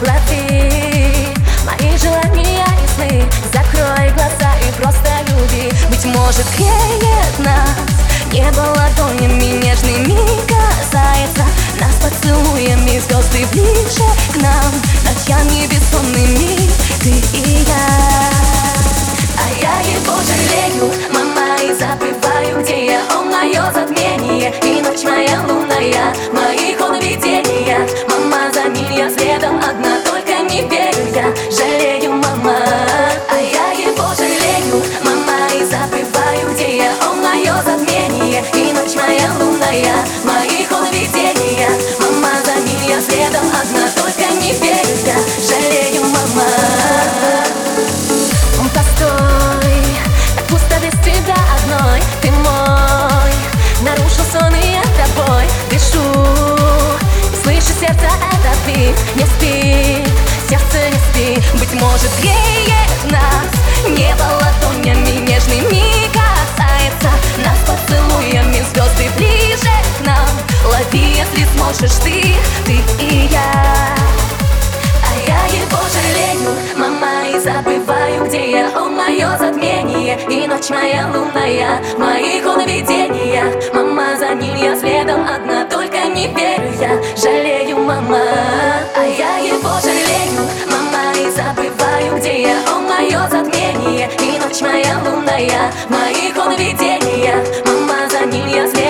лови Мои желания ясны, закрой глаза и просто люби. Быть может греет нас. Небо ладонями нежными касается. Нас поцелуями звезды ближе к нам. Ночами бессонными ты и я. А я его жалею, мама, и забываю, где я. Он мое затмение. И ночь моя лунная. Моих он видения, жалею, мама, и забываю, где я. Он мое затмение и ночь моя лунная. Моих он видения, мама, за ним я следом одна Только не верю я, жалею, мама. Постой, так пусто без тебя одной. Ты мой, нарушил сон и я тобой дышу. Слышу сердце это ты, не спи, спи Быть может греет нас, небо ладонями нежными. Касается Нас поцелуями звезды ближе к нам. Лови, если сможешь ты, ты и я. А я его жалею, мама, и забываю, где я. Он мое затмение и ночь моя лунная Моих он видения, мама, за ним я затмение Он мое затмение и ночь моя лунная В моих он видения. Мама, за ним я след